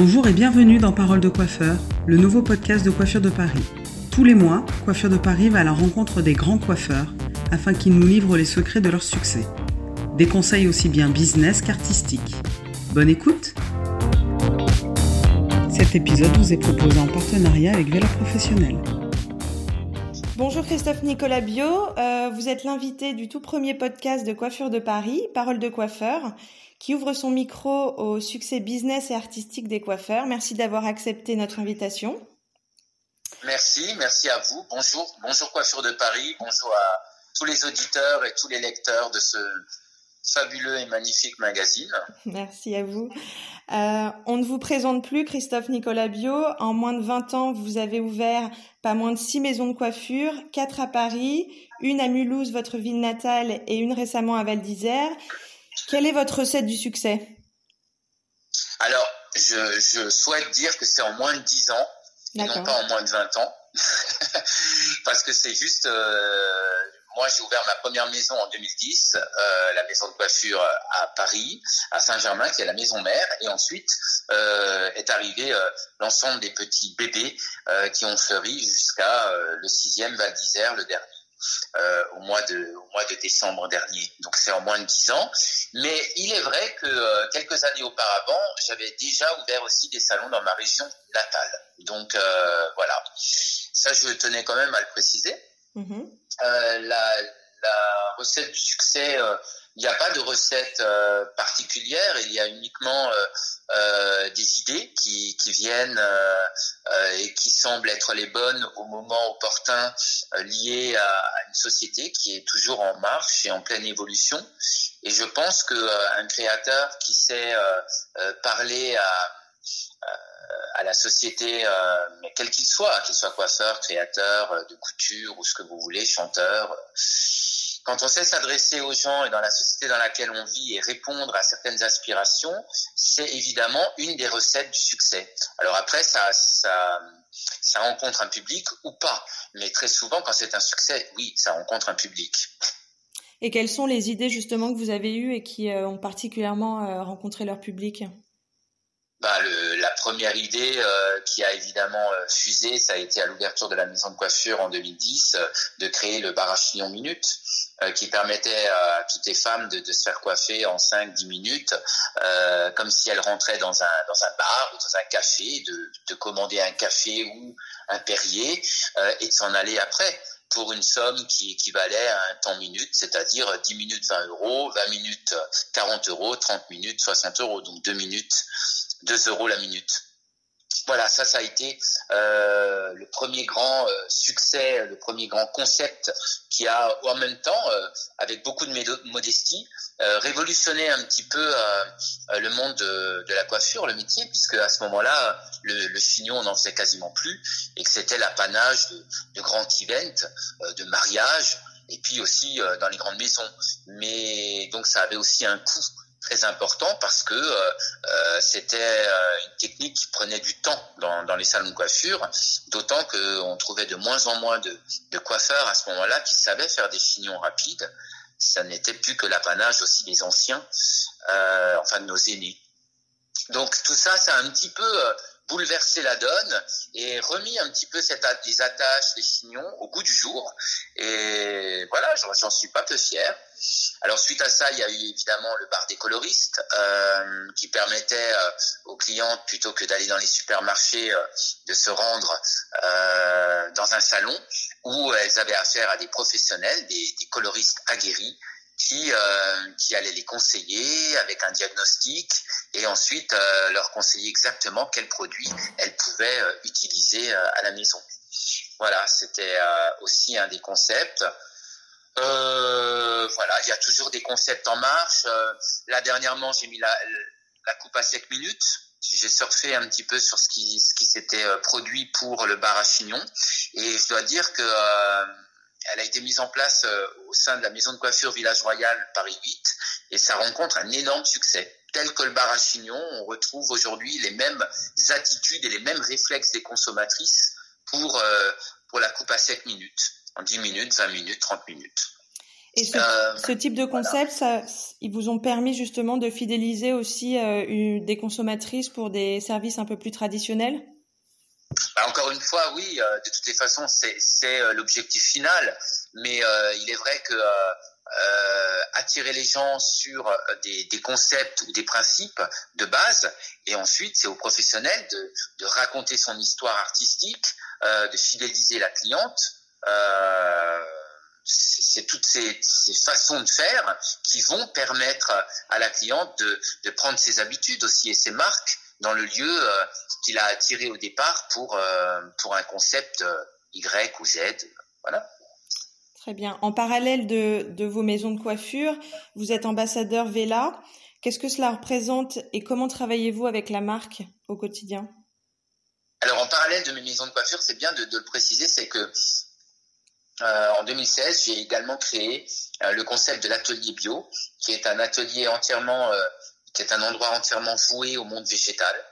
Bonjour et bienvenue dans Parole de coiffeur, le nouveau podcast de Coiffure de Paris. Tous les mois, Coiffure de Paris va à la rencontre des grands coiffeurs afin qu'ils nous livrent les secrets de leur succès. Des conseils aussi bien business qu'artistiques. Bonne écoute Cet épisode vous est proposé en partenariat avec Vélo Professionnel. Bonjour Christophe Nicolas Bio, euh, vous êtes l'invité du tout premier podcast de Coiffure de Paris, Parole de coiffeur, qui ouvre son micro au succès business et artistique des coiffeurs. Merci d'avoir accepté notre invitation. Merci, merci à vous. Bonjour, bonjour Coiffure de Paris, bonjour à tous les auditeurs et tous les lecteurs de ce fabuleux et magnifique magazine. Merci à vous. Euh, on ne vous présente plus Christophe Nicolas Bio. En moins de 20 ans, vous avez ouvert pas moins de 6 maisons de coiffure, 4 à Paris, une à Mulhouse, votre ville natale, et une récemment à Val d'Isère. Quelle est votre recette du succès? Alors, je, je, souhaite dire que c'est en moins de 10 ans, et non pas en moins de 20 ans. Parce que c'est juste... Euh, moi, j'ai ouvert ma première maison en 2010, euh, la maison de coiffure à Paris, à Saint-Germain, qui est la maison mère. Et ensuite euh, est arrivé euh, l'ensemble des petits bébés euh, qui ont fleuri jusqu'à euh, le sixième Val d'Isère, le dernier. Euh, au mois de au mois de décembre dernier. Donc c'est en moins de dix ans. Mais il est vrai que quelques années auparavant, j'avais déjà ouvert aussi des salons dans ma région natale. Donc voilà, ça je tenais quand même à le préciser. Mmh. la, la recette du succès, il n'y a pas de recette euh, particulière, il y a uniquement euh, euh, des idées qui, viennent et qui semblent être les bonnes au moment opportun liées à, une société qui est toujours en marche et en pleine évolution. Et je pense qu'un créateur qui sait parler à à la société, euh, quel qu'il soit, qu'il soit coiffeur, créateur de couture ou ce que vous voulez, chanteur. Quand on sait s'adresser aux gens et dans la société dans laquelle on vit et répondre à certaines aspirations, c'est évidemment une des recettes du succès. Alors après, ça, ça, rencontre un public ou pas. Mais très souvent, quand c'est un succès, oui, ça rencontre un public. Et quelles sont les idées justement que vous avez eues et qui euh, ont particulièrement euh, rencontré leur public? Bah, le, la première idée euh, qui a évidemment euh, fusé, ça a été à l'ouverture de la maison de coiffure en 2010, euh, de créer le bar à minute, euh, qui permettait à toutes les femmes de, se faire coiffer en 5-10 minutes, comme si elles rentraient dans un, dans un bar ou dans un café, de, de commander un café ou un Perrier et de s'en aller après pour une somme qui équivalait à un temps minute, c'est-à-dire 10 minutes 20 euros, 20 minutes 40 euros, 30 minutes 60 euros, donc 2 minutes 2 euros la minute. Voilà, ça, ça a été euh, le premier grand euh, succès, le premier grand concept qui a, en même temps, euh, avec beaucoup de modestie, euh, révolutionné un petit peu euh, le monde de, de, la coiffure, le métier, puisque à ce moment-là, le, le, chignon, on n'en faisait quasiment plus, et que c'était l'apanage de, de grands events, de mariages, et puis aussi dans les grandes maisons. Mais donc, ça avait aussi un coût très important parce que euh, euh, c'était euh, une technique qui prenait du temps dans, dans les salons de coiffure, d'autant qu'on trouvait de moins en moins de, coiffeurs à ce moment-là qui savaient faire des chignons rapides. Ça n'était plus que l'apanage aussi des anciens, enfin de nos aînés. Donc tout ça, a un petit peu bouleversé la donne et remis un petit peu cette, les attaches, les chignons au goût du jour. Et voilà, j'en suis pas peu fier. Alors suite à ça, il y a eu évidemment le bar des coloristes euh, qui permettait euh, aux clientes, plutôt que d'aller dans les supermarchés, euh, de se rendre euh, dans un salon où elles avaient affaire à des professionnels, des, des coloristes aguerris, qui, euh, qui allaient les conseiller avec un diagnostic et ensuite euh, leur conseiller exactement quels produits elles pouvaient utiliser à la maison. Voilà, c'était aussi un des concepts. Euh, voilà, il y a toujours des concepts en marche. Euh, là dernièrement, j'ai mis la, la coupe à 7 minutes. J'ai surfé un petit peu sur ce qui, ce qui s'était euh, produit pour le bar à chignon. Et je dois dire que euh, elle a été mise en place euh, au sein de la maison de coiffure Village Royal Paris 8 et ça rencontre un énorme succès. Tel que le bar à chignon, on retrouve aujourd'hui les mêmes attitudes et les mêmes réflexes des consommatrices pour, pour la coupe à 7 minutes en 10 minutes, 20 minutes, 30 minutes. Et ce, type de concept, ça, ils vous ont permis justement de fidéliser aussi des consommatrices pour des services un peu plus traditionnels? Bah, encore une fois, oui, euh, de toutes les façons, c'est euh, l'objectif final. Mais euh, il est vrai que attirer les gens sur des, concepts ou des principes de base, et ensuite c'est aux professionnels de, raconter son histoire artistique, de fidéliser la cliente. c'est toutes ces, façons de faire qui vont permettre à la cliente de, prendre ses habitudes aussi et ses marques dans le lieu qu'il a attiré au départ pour, euh, pour un concept euh, Y ou Z. Voilà. Très bien. En parallèle de, de vos maisons de coiffure, vous êtes ambassadeur Vela. Qu'est-ce que cela représente et comment travaillez-vous avec la marque au quotidien? Alors en parallèle de mes maisons de coiffure, c'est bien de, de, le préciser, c'est que euh, en 2016, j'ai également créé le concept de l'atelier bio, qui est un atelier entièrement c'est un endroit entièrement voué au monde végétal,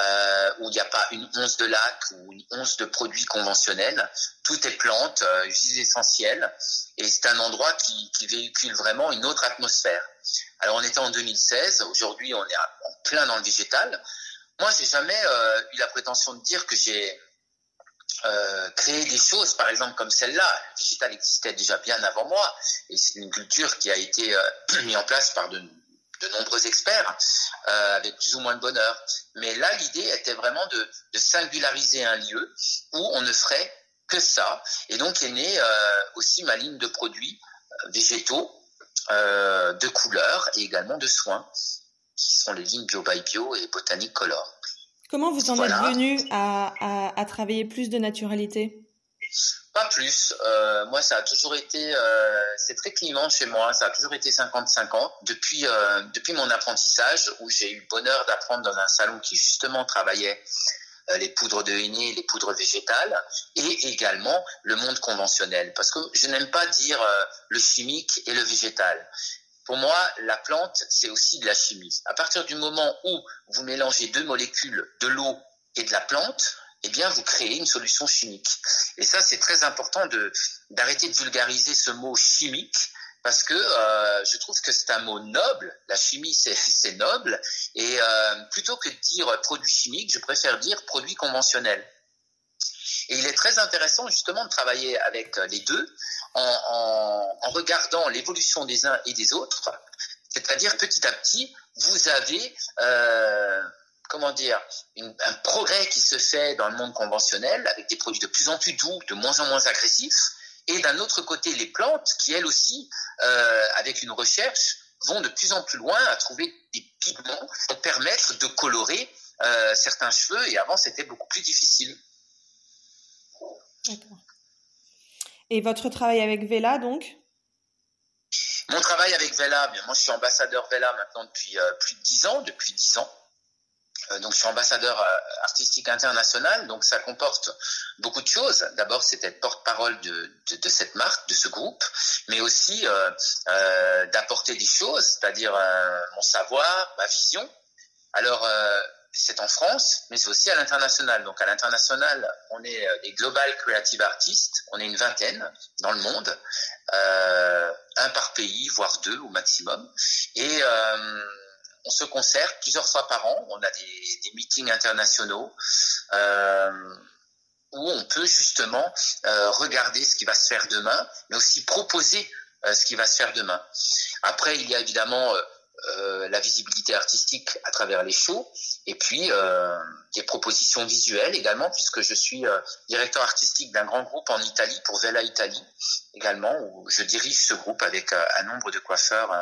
euh, où il n'y a pas une once de lac ou une once de produits conventionnels. Tout est plantes, euh, huiles essentielles, et c'est un endroit qui, qui, véhicule vraiment une autre atmosphère. Alors on était en 2016, aujourd'hui on est en plein dans le végétal. Moi, j'ai jamais euh, eu la prétention de dire que j'ai euh, créé des choses, par exemple comme celle-là. Le végétal existait déjà bien avant moi, et c'est une culture qui a été euh, mise en place par de de nombreux experts euh, avec plus ou moins de bonheur. Mais là, l'idée était vraiment de, singulariser un lieu où on ne ferait que ça. Et donc est née euh, aussi ma ligne de produits euh, végétaux, de couleurs et également de soins, qui sont les lignes Bio by Bio et Botanique Color. Comment vous en êtes venu à travailler plus de naturalité? Pas plus. Euh, moi, ça a toujours été, euh, c'est très clivant chez moi. Ça a toujours été 50-50 depuis euh, depuis mon apprentissage où j'ai eu le bonheur d'apprendre dans un salon qui justement travaillait les poudres de henné, les poudres végétales et également le monde conventionnel. Parce que je n'aime pas dire le chimique et le végétal. Pour moi, la plante, c'est aussi de la chimie. À partir du moment où vous mélangez deux molécules, de l'eau et de la plante, eh bien, vous créez une solution chimique. Et ça, c'est très important de d'arrêter de vulgariser ce mot chimique parce que euh, je trouve que c'est un mot noble. La chimie, c'est noble. Et euh, plutôt que de dire produit chimique, je préfère dire produit conventionnel. Et il est très intéressant justement de travailler avec les deux en, en, en regardant l'évolution des uns et des autres. C'est-à-dire petit à petit, vous avez euh, comment dire, un progrès qui se fait dans le monde conventionnel avec des produits de plus en plus doux, de moins en moins agressifs, et d'un autre côté les plantes qui elles aussi, euh, avec une recherche, vont de plus en plus loin à trouver des pigments pour permettre de colorer euh, certains cheveux, et avant c'était beaucoup plus difficile. D'accord. Et votre travail avec Vela donc? Mon travail avec Vela, bien, moi je suis ambassadeur Vela maintenant depuis euh, plus de 10 ans, depuis 10 ans. Euh, donc je suis ambassadeur euh, artistique international, donc ça comporte beaucoup de choses. D'abord, c'est être porte-parole de, de, de, cette marque, de ce groupe, mais aussi euh, euh d'apporter des choses, c'est-à-dire mon savoir, ma vision. Alors c'est en France, mais c'est aussi à l'international. Donc à l'international, on est des global creative artists, on est une vingtaine dans le monde, euh, un par pays, voire deux au maximum, et euh, on se concerte plusieurs fois par an. On a des, meetings internationaux euh, où on peut justement euh, regarder ce qui va se faire demain, mais aussi proposer euh, ce qui va se faire demain. Après, il y a évidemment la visibilité artistique à travers les shows, et puis des propositions visuelles également, puisque je suis directeur artistique d'un grand groupe en Italie pour Vela Italie également, où je dirige ce groupe avec un nombre de coiffeurs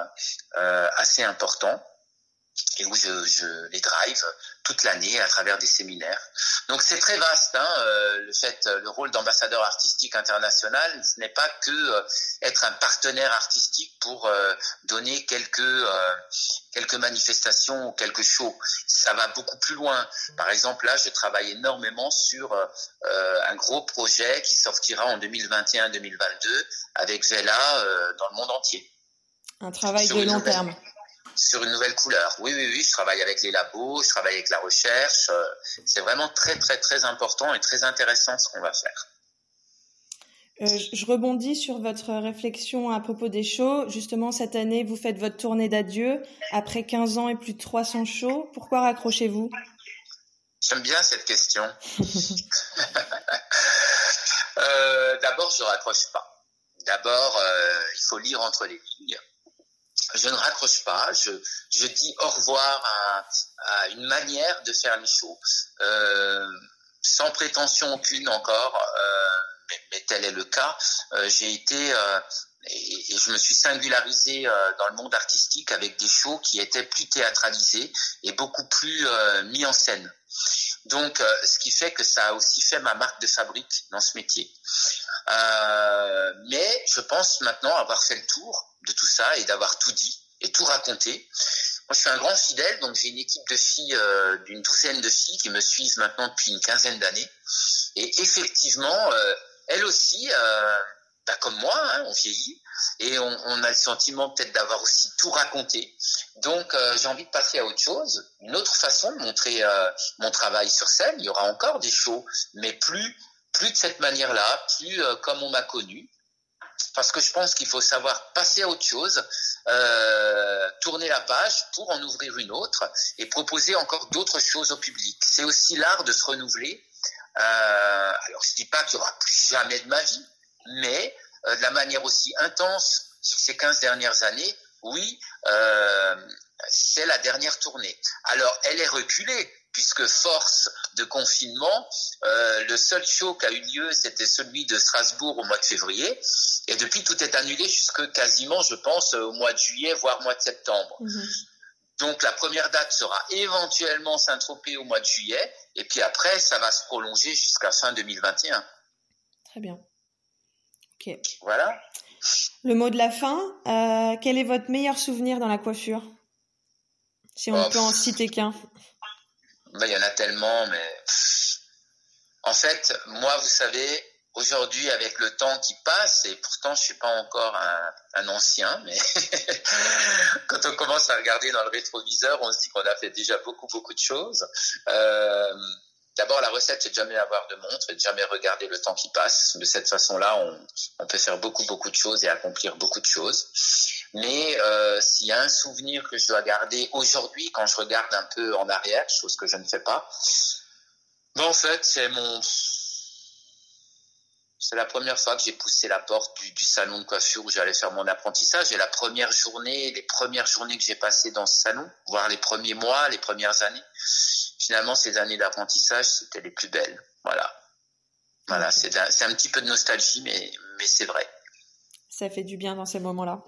assez important et où je, je, les drive toute l'année à travers des séminaires. Donc c'est très vaste. Hein, euh, le fait, le rôle d'ambassadeur artistique international, ce n'est pas que euh, être un partenaire artistique pour euh, donner quelques quelques manifestations ou quelques shows. Ça va beaucoup plus loin. Par exemple, là, je travaille énormément sur un gros projet qui sortira en 2021-2022 avec Vela dans le monde entier. Un travail de long terme sur une nouvelle couleur. Oui, oui, oui, je travaille avec les labos, je travaille avec la recherche. Euh, c'est vraiment très, très, très important et très intéressant ce qu'on va faire. Euh, je rebondis sur votre réflexion à propos des shows. Justement, cette année, vous faites votre tournée d'adieu après 15 ans et plus de 300 shows. Pourquoi raccrochez-vous? J'aime bien cette question. euh, D'abord, je raccroche pas. D'abord, euh, il faut lire entre les lignes. Je ne raccroche pas. Je, dis au revoir à, une manière de faire les shows, euh, sans prétention aucune encore. Euh, mais, tel est le cas. Euh, J'ai été et, et, je me suis singularisé dans le monde artistique avec des shows qui étaient plus théâtralisés et beaucoup plus mis en scène. Donc, ce qui fait que ça a aussi fait ma marque de fabrique dans ce métier. Mais je pense maintenant avoir fait le tour de tout ça et d'avoir tout dit et tout raconté. Moi, je suis un grand fidèle, donc j'ai une équipe de filles, d'une douzaine de filles qui me suivent maintenant depuis une quinzaine d'années. Et effectivement, elles aussi bah, comme moi, hein, on vieillit et on, a le sentiment peut-être d'avoir aussi tout raconté. Donc euh, j'ai envie de passer à autre chose, une autre façon de montrer euh, mon travail sur scène. Il y aura encore des shows, mais plus plus de cette manière-là, plus euh, comme on m'a connu. Parce que je pense qu'il faut savoir passer à autre chose, euh, tourner la page pour en ouvrir une autre et proposer encore d'autres choses au public. C'est aussi l'art de se renouveler. Euh, alors je dis pas qu'il y aura plus jamais de ma vie, mais de la manière aussi intense sur ces 15 dernières années, oui, c'est la dernière tournée. Alors, elle est reculée, puisque force de confinement, euh, le seul show qui a eu lieu, c'était celui de Strasbourg au mois de février, et depuis, tout est annulé jusque quasiment, je pense, au mois de juillet, voire mois de septembre. Mmh. Donc, la première date sera éventuellement Saint-Tropez au mois de juillet, et puis après, ça va se prolonger jusqu'à fin 2021. Très bien. Ok. Voilà. Le mot de la fin, euh, quel est votre meilleur souvenir dans la coiffure? Si on oh, peut en citer qu'un. Ben, il y en a tellement, mais en fait, moi, vous savez, aujourd'hui, avec le temps qui passe, et pourtant, je suis pas encore un, ancien, mais quand on commence à regarder dans le rétroviseur, on se dit qu'on a fait déjà beaucoup, beaucoup de choses. Euh, D'abord, la recette, c'est de jamais avoir de montre de jamais regarder le temps qui passe. De cette façon-là, on, on, peut faire beaucoup, beaucoup de choses et accomplir beaucoup de choses. Mais euh, s'il y a un souvenir que je dois garder aujourd'hui, quand je regarde un peu en arrière, chose que je ne fais pas, ben en fait, c'est mon... C'est la première fois que j'ai poussé la porte du, du salon de coiffure où j'allais faire mon apprentissage. Et la première journée, les premières journées que j'ai passées dans ce salon, voire les premiers mois, les premières années, finalement, ces années d'apprentissage, c'était les plus belles. Voilà. Voilà, c'est un petit peu de nostalgie, mais, mais c'est vrai. Ça fait du bien dans ces moments-là.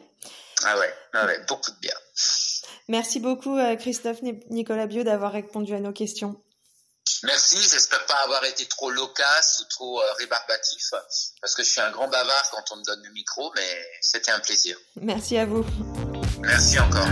Ah ouais, ah ouais, beaucoup de bien. Merci beaucoup, euh, Christophe Nicolas Bio, d'avoir répondu à nos questions. Merci, j'espère pas avoir été trop loquace ou trop euh, rébarbatif, parce que je suis un grand bavard quand on me donne le micro, mais c'était un plaisir. Merci à vous. Merci encore.